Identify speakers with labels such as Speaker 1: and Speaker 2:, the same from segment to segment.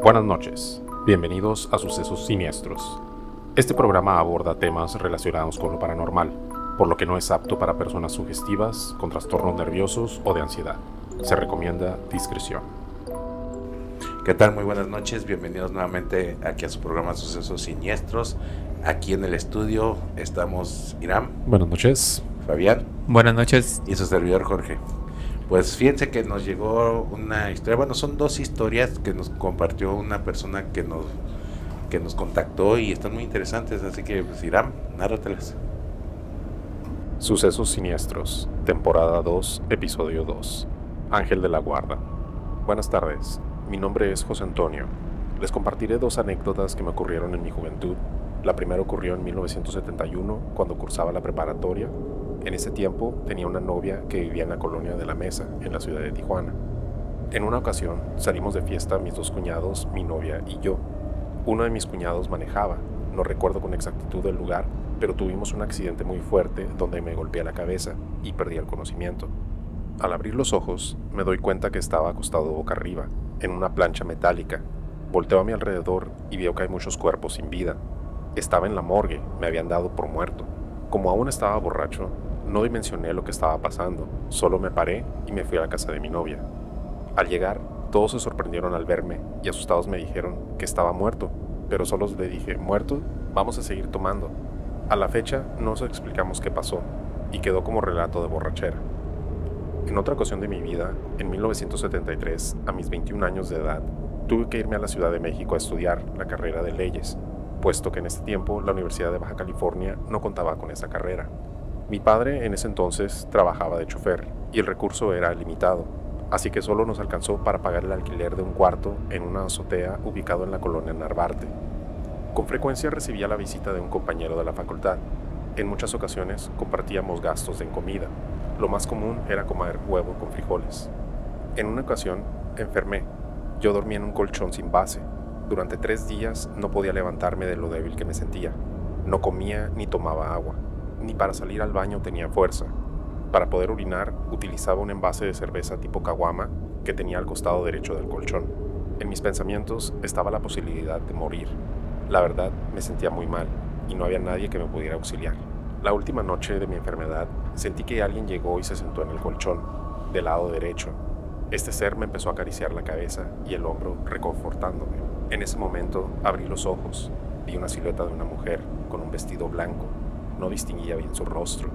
Speaker 1: Buenas noches, bienvenidos a Sucesos Siniestros. Este programa aborda temas relacionados con lo paranormal, por lo que no es apto para personas sugestivas, con trastornos nerviosos o de ansiedad. Se recomienda discreción.
Speaker 2: ¿Qué tal? Muy buenas noches, bienvenidos nuevamente aquí a su programa Sucesos Siniestros. Aquí en el estudio estamos Irán.
Speaker 1: Buenas noches.
Speaker 2: Fabián.
Speaker 3: Buenas noches.
Speaker 2: Y su servidor Jorge. Pues fíjense que nos llegó una historia, bueno, son dos historias que nos compartió una persona que nos que nos contactó y están muy interesantes, así que pues Irán, nárratelas.
Speaker 1: Sucesos siniestros, temporada 2, episodio 2. Ángel de la Guarda. Buenas tardes, mi nombre es José Antonio. Les compartiré dos anécdotas que me ocurrieron en mi juventud. La primera ocurrió en 1971, cuando cursaba la preparatoria, en ese tiempo tenía una novia que vivía en la colonia de la Mesa, en la ciudad de Tijuana. En una ocasión salimos de fiesta mis dos cuñados, mi novia y yo. Uno de mis cuñados manejaba, no recuerdo con exactitud el lugar, pero tuvimos un accidente muy fuerte donde me golpeé la cabeza y perdí el conocimiento. Al abrir los ojos, me doy cuenta que estaba acostado boca arriba, en una plancha metálica. Volteo a mi alrededor y veo que hay muchos cuerpos sin vida. Estaba en la morgue, me habían dado por muerto. Como aún estaba borracho, no dimensioné lo que estaba pasando, solo me paré y me fui a la casa de mi novia. Al llegar, todos se sorprendieron al verme y asustados me dijeron que estaba muerto, pero solo le dije, muerto, vamos a seguir tomando. A la fecha no nos explicamos qué pasó y quedó como relato de borrachera. En otra ocasión de mi vida, en 1973, a mis 21 años de edad, tuve que irme a la Ciudad de México a estudiar la carrera de leyes, puesto que en ese tiempo la Universidad de Baja California no contaba con esa carrera. Mi padre en ese entonces trabajaba de chofer y el recurso era limitado, así que solo nos alcanzó para pagar el alquiler de un cuarto en una azotea ubicado en la colonia Narvarte. Con frecuencia recibía la visita de un compañero de la facultad. En muchas ocasiones compartíamos gastos en comida. Lo más común era comer huevo con frijoles. En una ocasión enfermé. Yo dormía en un colchón sin base. Durante tres días no podía levantarme de lo débil que me sentía. No comía ni tomaba agua ni para salir al baño tenía fuerza. Para poder orinar utilizaba un envase de cerveza tipo caguama que tenía al costado derecho del colchón. En mis pensamientos estaba la posibilidad de morir. La verdad, me sentía muy mal y no había nadie que me pudiera auxiliar. La última noche de mi enfermedad sentí que alguien llegó y se sentó en el colchón, del lado derecho. Este ser me empezó a acariciar la cabeza y el hombro reconfortándome. En ese momento abrí los ojos, vi una silueta de una mujer con un vestido blanco no distinguía bien su rostro.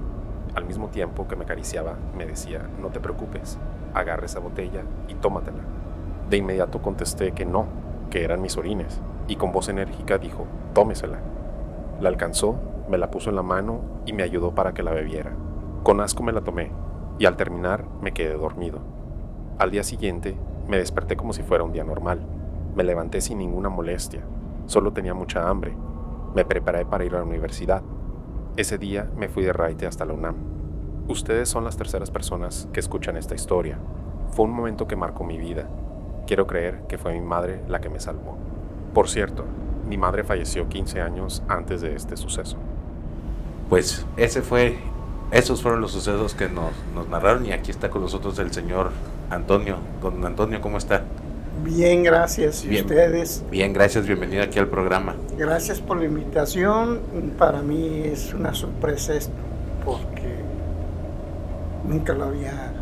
Speaker 1: Al mismo tiempo que me acariciaba, me decía, no te preocupes, agarra esa botella y tómatela. De inmediato contesté que no, que eran mis orines, y con voz enérgica dijo, tómesela. La alcanzó, me la puso en la mano y me ayudó para que la bebiera. Con asco me la tomé, y al terminar me quedé dormido. Al día siguiente me desperté como si fuera un día normal. Me levanté sin ninguna molestia, solo tenía mucha hambre. Me preparé para ir a la universidad. Ese día me fui de raite hasta la UNAM. Ustedes son las terceras personas que escuchan esta historia. Fue un momento que marcó mi vida. Quiero creer que fue mi madre la que me salvó. Por cierto, mi madre falleció 15 años antes de este suceso.
Speaker 2: Pues ese fue, esos fueron los sucesos que nos, nos narraron y aquí está con nosotros el señor Antonio. Don Antonio, ¿cómo está?
Speaker 4: Bien, gracias. ¿Y ustedes?
Speaker 2: Bien, gracias. Bienvenido aquí al programa.
Speaker 4: Gracias por la invitación. Para mí es una sorpresa esto, porque nunca lo había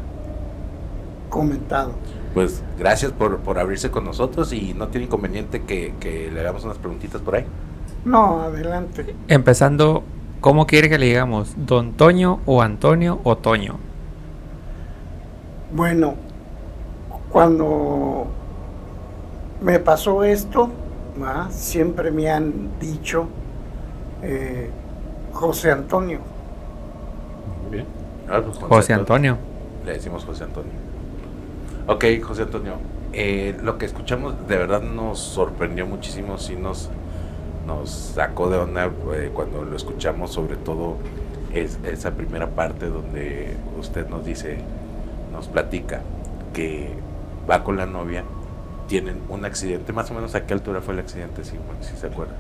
Speaker 4: comentado.
Speaker 2: Pues gracias por, por abrirse con nosotros y no tiene inconveniente que, que, le hagamos unas preguntitas por ahí.
Speaker 4: No, adelante.
Speaker 3: Empezando, ¿cómo quiere que le digamos? ¿Don Toño o Antonio o Toño?
Speaker 4: Bueno, cuando me pasó esto, siempre me han dicho eh, José Antonio.
Speaker 3: bien. Ah, pues, José, Antonio.
Speaker 2: Le decimos José Antonio. Ok, José Antonio. Eh, lo que escuchamos de verdad nos sorprendió muchísimo, sí nos, nos sacó de onda eh, cuando lo escuchamos, sobre todo es, esa primera parte donde usted nos dice, nos platica que va con la novia tienen un accidente. Más o menos a qué altura fue el accidente, si, si se acuerda.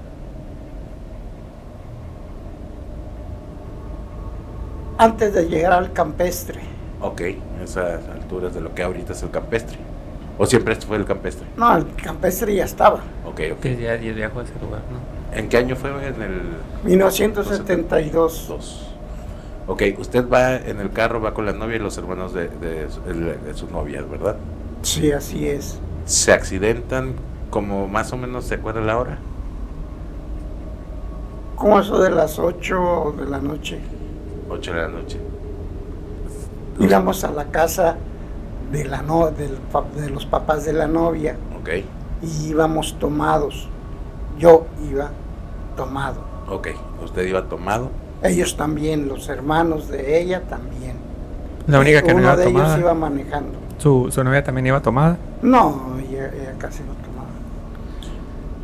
Speaker 4: Antes de llegar al campestre.
Speaker 2: Ok, esas alturas de lo que ahorita es el campestre. ¿O siempre fue el campestre?
Speaker 4: No, el campestre ya estaba.
Speaker 2: Ok, ok.
Speaker 3: Que ya, ya viajó a ese lugar, ¿no?
Speaker 2: ¿En qué año fue? En el
Speaker 4: 1972.
Speaker 2: Dos. Ok, usted va en el carro, va con la novia y los hermanos de, de su- el- de su novia, ¿verdad?
Speaker 4: Sí, así es.
Speaker 2: Se accidentan, como más o menos, ¿se acuerda la hora?
Speaker 4: Como eso de las 8 de la noche.
Speaker 2: 8 de la noche.
Speaker 4: Íbamos a la casa de, la no, del pa- de los papás de la novia
Speaker 2: Ok,
Speaker 4: y íbamos tomados. Yo iba tomado.
Speaker 2: ok. Usted iba tomado.
Speaker 4: Ellos también, los hermanos de ella también.
Speaker 3: La única que no iba
Speaker 4: de ellos
Speaker 3: tomada.
Speaker 4: iba manejando.
Speaker 3: Su, su novia también iba tomada.
Speaker 4: No, ella, ella casi no tomaba.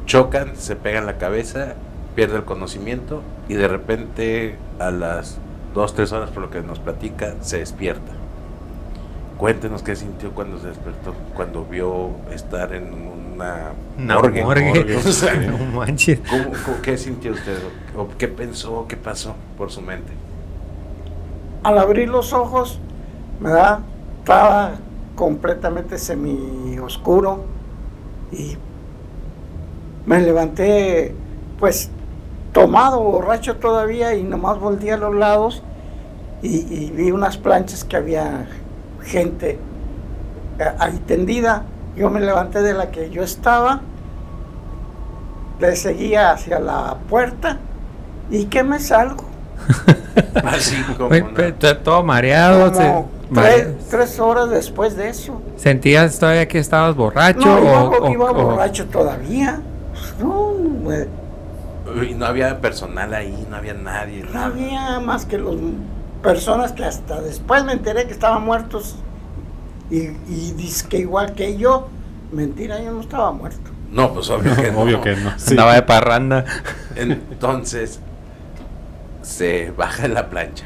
Speaker 2: Chocan, se pegan la cabeza, pierde el conocimiento y de repente a las 2, 3 horas, por lo que nos platica, se despierta. Cuéntenos qué sintió cuando se despertó, cuando vio estar en una
Speaker 3: Una
Speaker 2: morgue.
Speaker 3: morgue.
Speaker 2: O sea,
Speaker 3: no manches.
Speaker 2: ¿cómo- cómo- qué sintió usted? ¿O qué pensó? ¿Qué pasó por su mente?
Speaker 4: Al abrir los ojos, ¿verdad? Estaba completamente semi oscuro y me levanté pues tomado, borracho todavía y nomás volteé a los lados y, y vi unas planchas que había gente eh, ahí tendida. Yo me levanté de la que yo estaba, le seguía hacia la puerta y que me salgo.
Speaker 2: Así como
Speaker 3: todo mareado.
Speaker 4: Como tres, tres horas después de eso.
Speaker 3: ¿Sentías todavía que estabas borracho?
Speaker 4: No, iba,
Speaker 3: o-
Speaker 4: iba
Speaker 3: o-
Speaker 4: borracho todavía. Pues No, güey,
Speaker 2: Y no había personal ahí, no había nadie.
Speaker 4: no
Speaker 2: nada.
Speaker 4: había más que las personas que hasta después me enteré que estaban muertos. Y, y dice que igual que yo, mentira, yo no estaba muerto.
Speaker 2: No, pues obvio que no.
Speaker 1: Obvio que no. sí.
Speaker 3: Andaba de parranda.
Speaker 2: Entonces se baja de la plancha,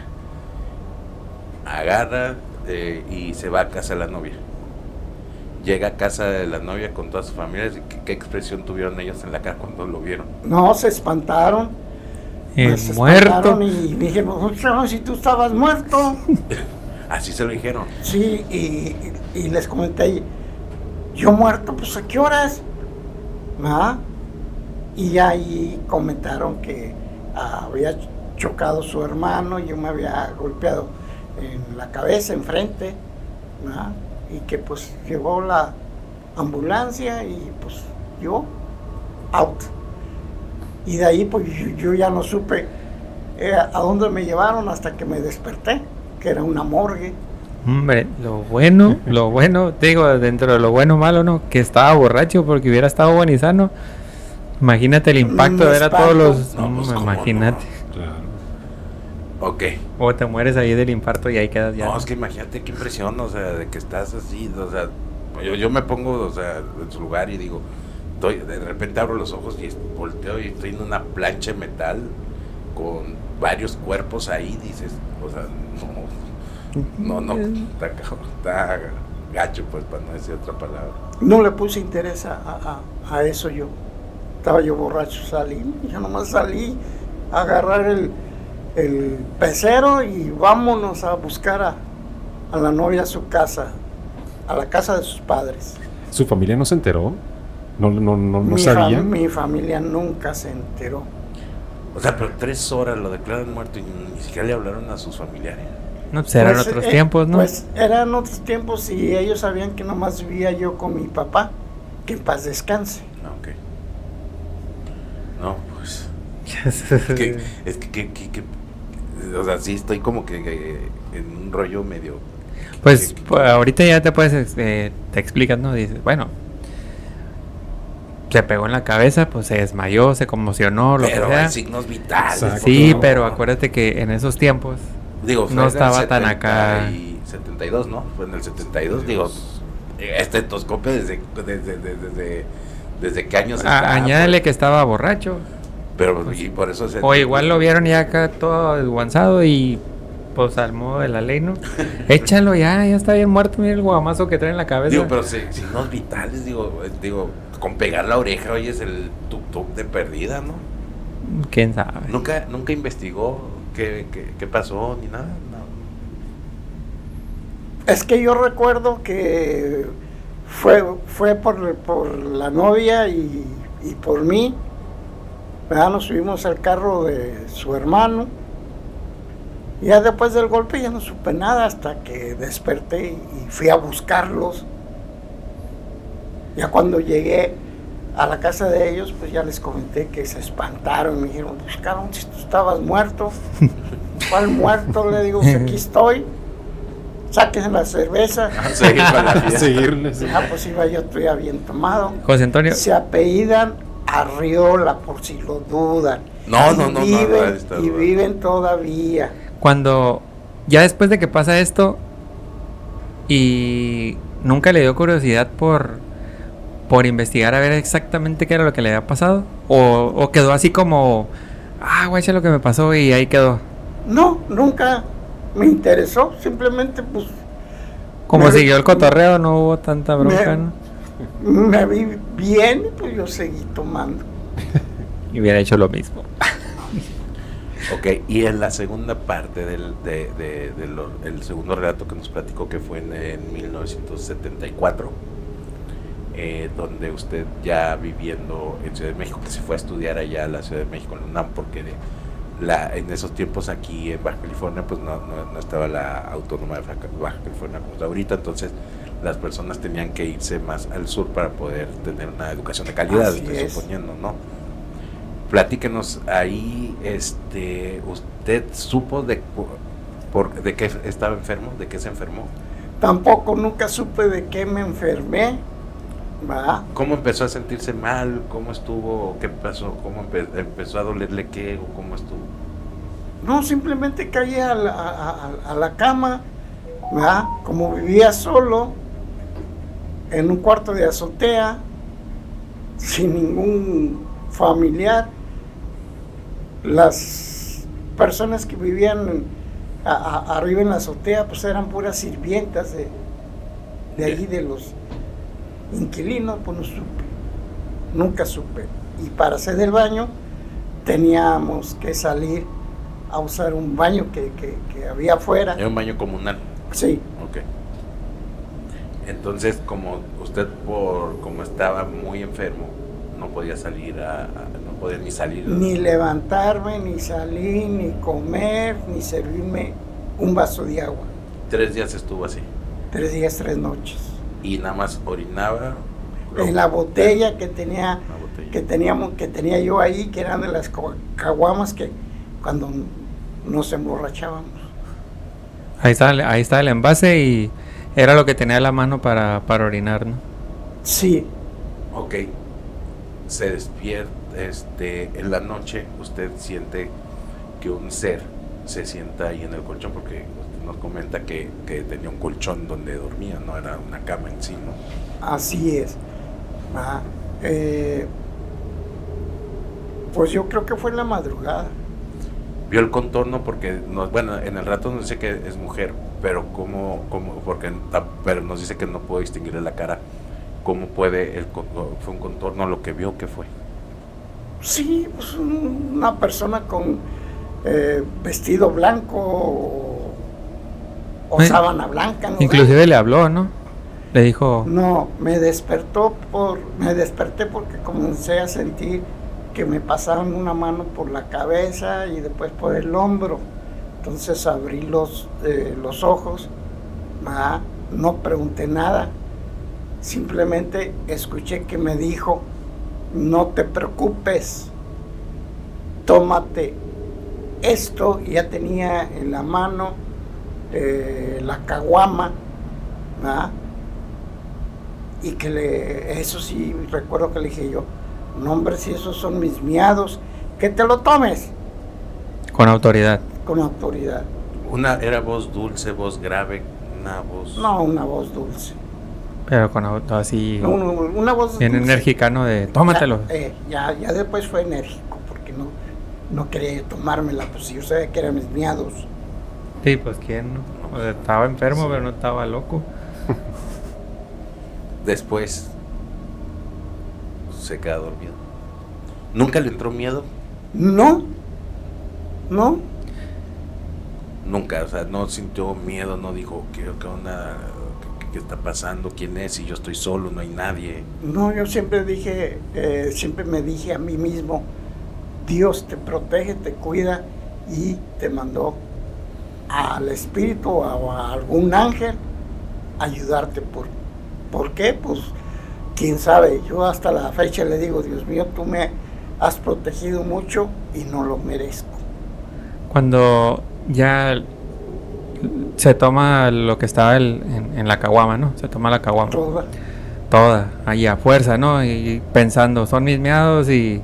Speaker 2: agarra eh, y se va a casa de la novia. Llega a casa de la novia con toda su familia. ¿Qué, qué expresión tuvieron ellos en la cara cuando lo vieron?
Speaker 4: No, se espantaron.
Speaker 3: Eh,
Speaker 4: pues, se
Speaker 3: muerto.
Speaker 4: espantaron Y dije, pues, no, si tú estabas muerto.
Speaker 2: Así se lo dijeron.
Speaker 4: Sí, y, y les comenté, yo muerto, pues a qué horas, ¿Ah? Y ahí comentaron que ah, había chocado su hermano, yo me había golpeado en la cabeza, enfrente, y que pues llegó la ambulancia y pues yo, out. Y de ahí pues yo, yo ya no supe eh, a dónde me llevaron hasta que me desperté, que era una morgue.
Speaker 3: Hombre, lo bueno, lo bueno, te digo, dentro de lo bueno malo, ¿no? Que estaba borracho porque hubiera estado sano. Imagínate el impacto de ver a todos los...
Speaker 2: No, pues,
Speaker 3: Mm,
Speaker 2: ¿cómo
Speaker 3: imagínate.
Speaker 2: Ok.
Speaker 3: O te mueres ahí del infarto y ahí quedas ya.
Speaker 2: No, es que imagínate qué impresión, o sea, de que estás así, o sea, yo, yo me pongo, o sea, en su lugar y digo, estoy, de repente abro los ojos y volteo y estoy en una plancha de metal con varios cuerpos ahí, dices, o sea, no, no, no, está, está gacho, pues, para no decir otra palabra.
Speaker 4: No le puse interés a, a- a eso yo. Estaba yo borracho, salí. Yo nomás salí a agarrar el, el pecero y vámonos a buscar a, a la novia a su casa, a la casa de sus padres.
Speaker 1: ¿Su familia no se enteró? ¿No, no, no, no
Speaker 4: mi,
Speaker 1: sabía?
Speaker 4: fam- mi familia nunca se enteró.
Speaker 2: O sea, pero tres horas lo declaran muerto y ni siquiera le hablaron a sus familiares.
Speaker 3: No, pues eran
Speaker 4: Pues,
Speaker 3: otros
Speaker 4: eh,
Speaker 3: tiempos, ¿no?
Speaker 4: Pues eran otros tiempos y ellos sabían que nomás vivía yo con mi papá, que en paz descanse.
Speaker 2: No, ok. No, pues. Es que, es que, que- que- que- o sea, sí estoy como que eh, en un rollo medio.
Speaker 3: Pues pues, ahorita ya te puedes, eh, te explicas, ¿no? Dices, bueno, se pegó en la cabeza, pues se desmayó, se conmocionó, lo
Speaker 2: pero
Speaker 3: que sea.
Speaker 2: hay signos vitales.
Speaker 1: Exacto.
Speaker 3: Sí,
Speaker 1: No.
Speaker 3: pero acuérdate que en esos tiempos,
Speaker 2: Digo,
Speaker 3: no
Speaker 2: en el
Speaker 3: estaba tan acá.
Speaker 2: 70 y 72, ¿no? Fue en el 72, digo, este endoscopio desde, desde, desde, desde, desde qué años
Speaker 3: a-
Speaker 2: está.
Speaker 3: añádele
Speaker 2: pues?
Speaker 3: que estaba borracho.
Speaker 2: Pero, y por eso se.
Speaker 3: O igual lo vieron ya acá todo desguanzado y pues al modo de la ley, ¿no? Échalo ya, ya está bien muerto, mira el guamazo que trae en la cabeza.
Speaker 2: Digo, pero si- signos vitales, digo, eh, digo, con pegar la oreja, oye, es el tuk-tuk de perdida, ¿no?
Speaker 3: ¿Quién sabe?
Speaker 2: Nunca, nunca investigó qué, qué, qué pasó ni nada. No.
Speaker 4: Es que yo recuerdo que fue, fue por, por la novia y, y por mí. ¿Verdad? Nos subimos al carro de su hermano. Y ya después del golpe ya no supe nada hasta que desperté y fui a buscarlos. Ya cuando llegué a la casa de ellos, pues ya les comenté que se espantaron. Me dijeron, buscaron si tú estabas muerto. ¿Cuál muerto? Le digo, "Pues aquí estoy. Sáquense la cerveza.
Speaker 2: Seguir con la fiesta.
Speaker 1: Seguirles.
Speaker 4: Ah, pues iba yo todavía bien tomado.
Speaker 3: José Antonio,
Speaker 4: Se apellidan Arriola, por si lo dudan.
Speaker 2: No, no, no, no,
Speaker 4: Viven,
Speaker 2: no, está
Speaker 4: y viven todavía.
Speaker 3: cuando ya después de que pasa esto y nunca le dio curiosidad por por investigar a ver exactamente qué era lo que le había pasado o, o quedó así como ah es lo que me pasó y ahí quedó.
Speaker 4: No, nunca me interesó. Simplemente, pues,
Speaker 3: Como
Speaker 4: Me-
Speaker 3: siguió el cotorreo, no hubo tanta bronca,
Speaker 4: me-
Speaker 3: ¿no?
Speaker 4: me vi bien, pues yo seguí tomando.
Speaker 3: Y hubiera hecho lo mismo.
Speaker 2: Ok, y en la segunda parte del de, de- de lo- el segundo relato que nos platicó que fue en, en 1974, eh, donde usted ya viviendo en Ciudad de México, que se fue a estudiar allá a la Ciudad de México, en la UNAM, porque de- la, en esos tiempos aquí en Baja California pues no, no- no estaba la autónoma de Baja California como está ahorita, entonces las personas tenían que irse más al sur para poder tener una educación de calidad,
Speaker 4: Así
Speaker 2: estoy
Speaker 4: es.
Speaker 2: suponiendo, ¿no? Platíquenos ahí, este, ¿usted supo de, por, de qué estaba enfermo? ¿De qué se enfermó?
Speaker 4: Tampoco nunca supe de qué me enfermé. ¿Va?
Speaker 2: ¿Cómo empezó a sentirse mal? ¿Cómo estuvo? ¿Qué pasó? ¿Cómo empe- empezó a dolerle qué o cómo estuvo?
Speaker 4: No, simplemente caí a la, a- a- a la cama, ¿verdad? como vivía solo, en un cuarto de azotea, sin ningún familiar. Las personas que vivían a- arriba en la azotea, pues eran puras sirvientas de, de allí, de los inquilinos, pues no supe, nunca supe. Y para hacer el baño teníamos que salir a usar un baño que, que- que había afuera.
Speaker 2: Era un baño comunal.
Speaker 4: Sí,
Speaker 2: Ok. Entonces, como usted, por como estaba muy enfermo, no podía salir a, a- no podía ni salir.
Speaker 4: ni levantarme, ni salir, ni comer, ni servirme un vaso de agua.
Speaker 2: Tres días estuvo así.
Speaker 4: Tres días, tres noches.
Speaker 2: Y nada más orinaba.
Speaker 4: En la botella que tenía,
Speaker 2: botella.
Speaker 4: que teníamos, que tenía yo ahí, que eran de las caguamas que cuando nos emborrachábamos.
Speaker 3: Ahí está, el- ahí está el envase y era lo que tenía a la mano para, para orinar, ¿no?
Speaker 4: Sí,
Speaker 2: Ok. Se despierta, este, en la noche usted siente que un ser se sienta ahí en el colchón porque nos comenta que, que tenía un colchón donde dormía, no era una cama en sí, ¿no?
Speaker 4: así es. Ah, eh, pues yo creo que fue en la madrugada.
Speaker 2: Vio el contorno porque, nos, bueno, en el rato nos dice que es mujer, pero cómo, cómo porque pero nos dice que no puede distinguirle la cara. ¿Cómo puede, el, fue un contorno lo que vio que fue?
Speaker 4: Sí, pues un- una persona con eh, vestido blanco o,
Speaker 3: Eh,
Speaker 4: sábana blanca. ¿no?
Speaker 3: Inclusive le habló, ¿no? Le dijo,
Speaker 4: No, me despertó por, me desperté porque comencé a sentir que me pasaban una mano por la cabeza y después por el hombro. Entonces abrí los, eh, los ojos, ah, no pregunté nada, simplemente escuché que me dijo, no te preocupes, tómate esto, ya tenía en la mano eh, la caguama, ¿verdad? y que le, eso sí, recuerdo que le dije yo, no hombre, si esos son mis miados, que te lo tomes
Speaker 3: con autoridad.
Speaker 4: con autoridad.
Speaker 2: Una era voz dulce, voz grave, una voz...
Speaker 4: No una voz dulce,
Speaker 3: Pero con auto así,
Speaker 4: no, una, una voz
Speaker 3: bien
Speaker 4: dulce.
Speaker 3: enérgica, ¿no? De tómatelo.
Speaker 4: Ya, eh, ya, ya después fue enérgico, porque no, no quería tomármela, pues si yo sabía que eran mis miados.
Speaker 3: Sí, pues quién, ¿no? O sea, estaba enfermo, pero no estaba loco.
Speaker 2: Después se queda dormido. ¿Nunca le entró miedo?
Speaker 4: No, no,
Speaker 2: Nunca, o sea, no sintió miedo, no dijo, ¿qué, qué onda? ¿Qué, qué está pasando, quién es, si yo estoy solo, no hay nadie.
Speaker 4: No, yo siempre dije, eh, siempre me dije a mí mismo, Dios te protege, te cuida y te mandó al espíritu o a algún ángel ayudarte. ¿Por, ¿Por qué? Pues quién sabe, yo hasta la fecha le digo, Dios mío, tú me has protegido mucho y no lo merezco.
Speaker 3: Cuando ya se toma lo que estaba el- en, en la caguama, ¿no? Se toma la caguama.
Speaker 4: Toda.
Speaker 3: Toda, ahí a fuerza, ¿no? Y pensando, son mis miados y,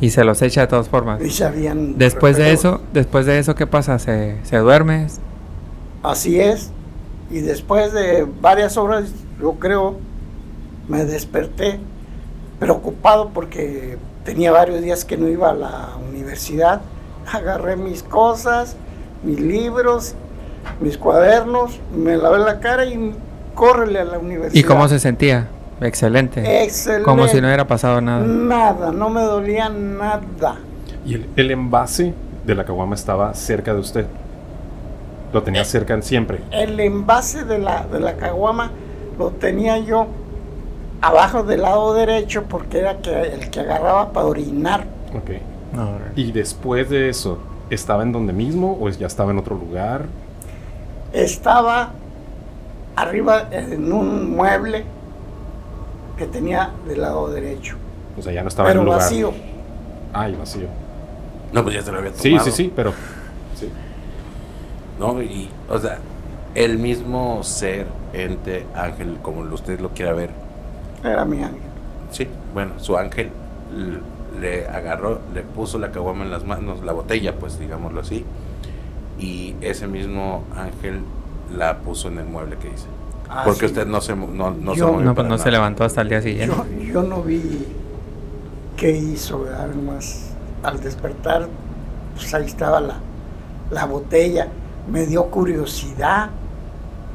Speaker 3: y se los echa de todas formas.
Speaker 4: Y.
Speaker 3: Después de eso, después de eso, ¿qué pasa? ¿Se, se duerme?
Speaker 4: Así es. Y después de varias horas, yo creo, me desperté preocupado porque tenía varios días que no iba a la universidad. Agarré mis cosas, mis libros, mis cuadernos, me lavé la cara y córrele a la universidad.
Speaker 3: ¿Y cómo se sentía? Excelente.
Speaker 4: Excelente.
Speaker 3: Como si no hubiera pasado nada.
Speaker 4: Nada, no me dolía nada.
Speaker 1: ¿Y el, el envase de la caguama estaba cerca de usted? Lo tenía cerca siempre.
Speaker 4: El envase de la, de la caguama lo tenía yo abajo del lado derecho porque era que, el que agarraba para orinar.
Speaker 1: Ok.
Speaker 3: No,
Speaker 1: Y después de eso, ¿estaba en donde mismo o ya estaba en otro lugar?
Speaker 4: Estaba arriba en un mueble que tenía del lado derecho,
Speaker 1: O sea, ya no estaba
Speaker 4: pero
Speaker 1: en un lugar.
Speaker 4: vacío.
Speaker 1: Ay, vacío.
Speaker 2: No, pues ya se lo había tomado.
Speaker 1: Sí, sí, sí, pero. Sí.
Speaker 2: ¿no? Y, o sea, el mismo ser, ente, ángel, como usted lo quiera ver,
Speaker 4: Era mi ángel.
Speaker 2: sí, bueno, su ángel le agarró, le puso la caguama en las manos, la botella, pues digámoslo así, y ese mismo ángel la puso en el mueble que dice.
Speaker 4: Ah,
Speaker 2: Porque
Speaker 4: sí.
Speaker 2: usted no se, no, no se
Speaker 4: Yo-
Speaker 2: movió
Speaker 3: no, pues
Speaker 2: para
Speaker 3: no se levantó hasta el día siguiente.
Speaker 4: Yo, yo no vi qué hizo, ¿verdad? Nomás al despertar, pues ahí estaba la, la botella. Me dio curiosidad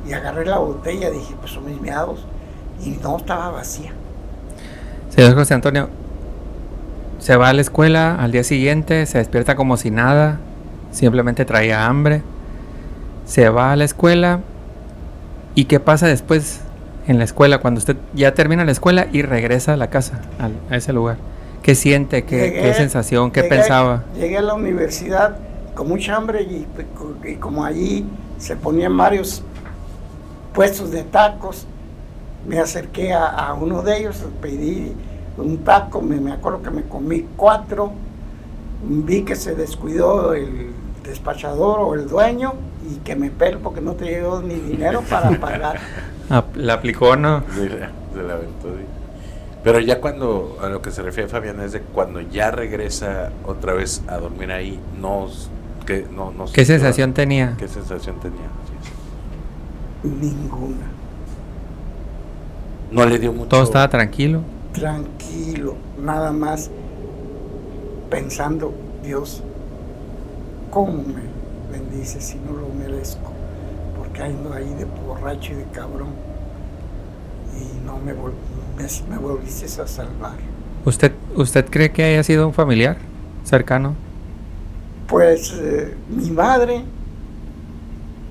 Speaker 4: y agarré la botella, dije, pues son mis meados. Y no estaba vacía.
Speaker 3: Señor José Antonio, se va a la escuela al día siguiente, se despierta como si nada, simplemente traía hambre. Se va a la escuela. ¿Y qué pasa después en la escuela? Cuando usted ya termina la escuela y regresa a la casa, a ese lugar. ¿Qué siente? ¿Qué,
Speaker 4: Llegué-
Speaker 3: qué sensación? ¿Qué
Speaker 4: llegué-
Speaker 3: pensaba?
Speaker 4: Llegué a la universidad con mucha hambre y, y como allí se ponían varios puestos de tacos, me acerqué a, a uno de ellos, pedí un taco, me, me acuerdo que me comí cuatro, vi que se descuidó el despachador o el dueño y que me pelo porque no te llegó ni dinero para pagar.
Speaker 3: Ah, ¿La aplicó no?
Speaker 2: Sí, se la aventó, sí. Pero ya cuando, a lo que se refiere Fabián, es de cuando ya regresa otra vez a dormir ahí, no, que, no, no
Speaker 3: ¿Qué sensación tenía?
Speaker 2: ¿Qué sensación tenía?
Speaker 4: Ninguna.
Speaker 2: No le dio mucho.
Speaker 3: Todo estaba tranquilo.
Speaker 4: tranquilo, nada más pensando, Dios, ¿cómo me bendices si no lo merezco? Porque ando ahí de borracho y de cabrón y no me, vol- me, me volviste a salvar.
Speaker 3: ¿Usted, ¿Usted cree que haya sido un familiar cercano?
Speaker 4: Pues eh, mi madre,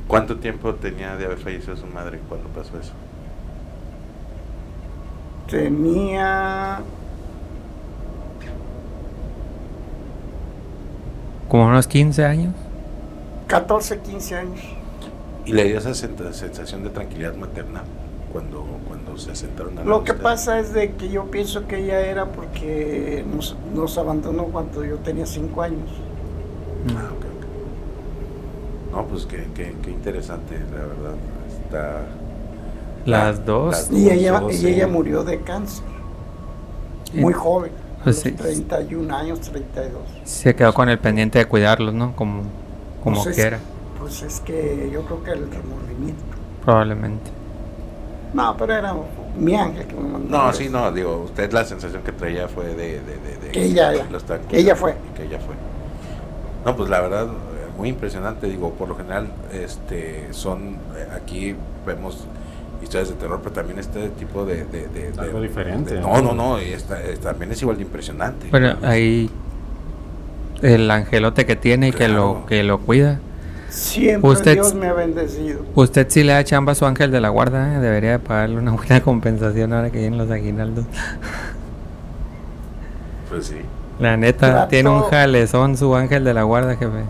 Speaker 2: ¿Cuánto tiempo tenía de haber fallecido su madre cuando pasó eso?
Speaker 4: tenía
Speaker 3: Como unos 15 años.
Speaker 4: 14, 15 años.
Speaker 2: Y le dio esa sensación de tranquilidad materna cuando, cuando se sentaron a la
Speaker 4: Lo que pasa es de que yo pienso que ella era porque nos, nos abandonó cuando yo tenía 5 años.
Speaker 2: Ah, ok, ok. No, pues qué, qué, qué interesante, la verdad. Está.
Speaker 3: Las dos.
Speaker 2: Las
Speaker 4: Y ella,
Speaker 2: dos,
Speaker 4: y ella murió de cáncer, muy
Speaker 3: Eh,
Speaker 4: joven, a
Speaker 3: pues
Speaker 4: los
Speaker 3: sí.
Speaker 4: 31 años, 32.
Speaker 3: Se quedó con el pendiente de cuidarlos, ¿no? Como, como
Speaker 4: Pues es-
Speaker 3: quiera,
Speaker 4: Pues es que yo creo que el remordimiento.
Speaker 3: probablemente.
Speaker 4: No, pero era mi ángel que me mandó.
Speaker 2: No, sí, no, digo, usted la sensación que traía fue de... de, de- de-
Speaker 4: Que ella- que ella fue.
Speaker 2: Que ella fue. No, pues la verdad, muy impresionante, digo, por lo general, este, son, eh, aquí vemos historias de terror, pero también este tipo de... de, de- de-
Speaker 1: Algo diferente,
Speaker 2: de-
Speaker 1: ¿no?
Speaker 2: no, no, no, y esta- también es igual de impresionante.
Speaker 3: Bueno, ahí el angelote que tiene y que lo que lo cuida.
Speaker 4: Siempre
Speaker 3: Usted-
Speaker 4: Dios me ha bendecido.
Speaker 3: Usted sí le da chamba a su ángel de la guarda, ¿eh? debería de pagarle una buena compensación ahora que vienen los aguinaldos.
Speaker 2: Pues sí.
Speaker 3: La neta,
Speaker 4: Trato-
Speaker 3: tiene un jalezón su ángel de la guarda, jefe.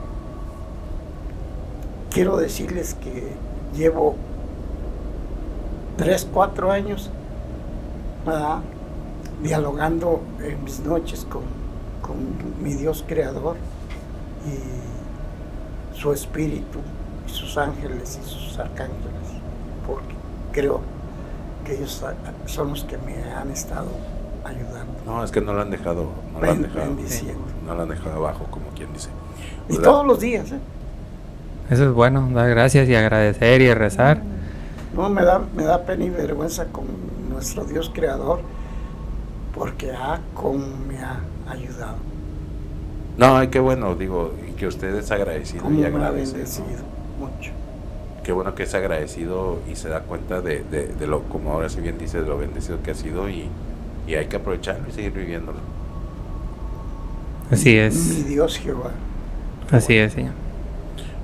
Speaker 4: Quiero decirles que llevo 3, 4 años ¿verdad? dialogando en mis noches con, con mi Dios creador y su espíritu y sus ángeles y sus arcángeles, porque creo que ellos son los que me han estado ayudando.
Speaker 2: No, es que no lo han dejado, no lo han dejado, no lo han dejado abajo, como quien dice.
Speaker 4: Y
Speaker 2: ¿Verdad?
Speaker 4: todos los días, ¿eh?
Speaker 3: Eso es bueno, dar gracias y agradecer y rezar.
Speaker 4: No, me da, me da pena y vergüenza con nuestro Dios creador, porque ah, cómo me ha ayudado,
Speaker 2: No, ay, qué bueno, digo, y que usted es agradecido y
Speaker 4: bendecido mucho.
Speaker 2: Qué bueno que es agradecido y se da cuenta de, de, de lo, como ahora sí bien dice, de lo bendecido que ha sido y, y hay que aprovecharlo y seguir viviéndolo.
Speaker 3: Así
Speaker 4: Mi
Speaker 3: es,
Speaker 4: Dios Jehová.
Speaker 3: así es, señor.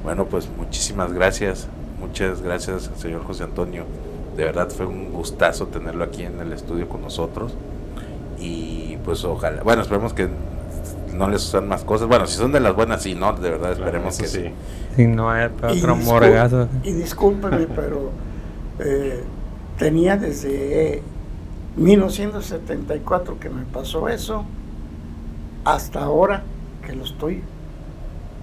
Speaker 2: Bueno, pues muchísimas gracias, muchas gracias, señor José Antonio. De verdad fue un gustazo tenerlo aquí en el estudio con nosotros. Y pues ojalá, bueno, esperemos que no les usan más cosas. Bueno, si son de las buenas, sí, no, de verdad esperemos que sí.
Speaker 1: sí.
Speaker 3: Si no hay otro
Speaker 4: Y
Speaker 3: morgazo.
Speaker 4: Y discúlpeme, pero eh, tenía desde 1974 que me pasó eso, hasta ahora que lo estoy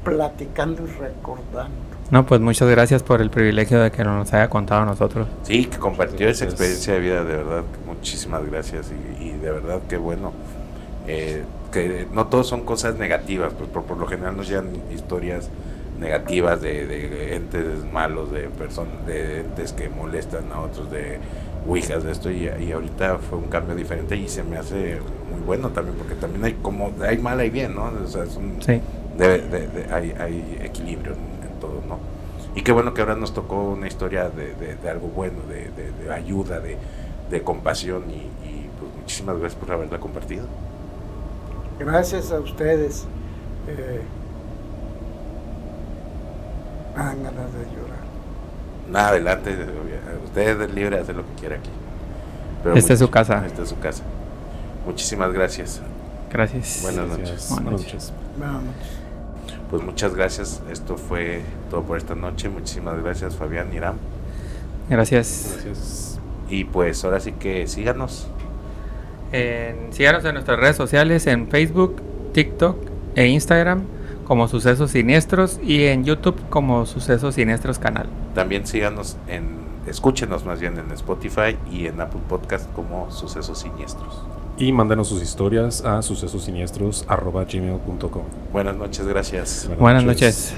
Speaker 4: platicando y recordando.
Speaker 3: No, pues muchas gracias por el privilegio de que nos haya contado a nosotros.
Speaker 2: Sí, que compartió esa experiencia de vida, de verdad, muchísimas gracias y, y de verdad que bueno, eh, que no todos son cosas negativas, pues por, por lo general nos llegan historias negativas de, de entes malos, de personas, de entes que molestan a otros, de ouijas de esto y, y ahorita fue un cambio diferente y se me hace muy bueno también porque también hay como, hay mal y bien, ¿no? O sea, es un-
Speaker 3: Sí.
Speaker 2: de- de- de- hay, hay equilibrio en, en todo, ¿no? Y qué bueno que ahora nos tocó una historia de, de- de algo bueno, de, de- de ayuda, de, de compasión y, y, pues muchísimas gracias por haberla compartido.
Speaker 4: Gracias a ustedes. eh, me dan ganas de llorar.
Speaker 2: Nada, adelante, usted es libre de hacer lo que quiera aquí.
Speaker 3: Esta es su
Speaker 2: much-
Speaker 3: casa.
Speaker 2: Esta es su casa. Muchísimas gracias.
Speaker 3: Gracias.
Speaker 2: Buenas noches.
Speaker 3: Buenas
Speaker 1: Buenas
Speaker 3: noches.
Speaker 1: noches.
Speaker 4: Buenas noches.
Speaker 2: Pues muchas gracias. Esto fue todo por esta noche. Muchísimas gracias, Fabián Irán.
Speaker 3: Gracias.
Speaker 1: Gracias.
Speaker 2: Y pues ahora sí que síganos.
Speaker 3: En- síganos en nuestras redes sociales, en Facebook, TikTok e Instagram como Sucesos Siniestros y en YouTube como Sucesos Siniestros Canal.
Speaker 2: También síganos en, escúchenos más bien en Spotify y en Apple Podcast como Sucesos Siniestros.
Speaker 1: Y mándenos sus historias a sucesosiniestros.gmail.com.
Speaker 2: Buenas noches, gracias.
Speaker 3: Buenas noches.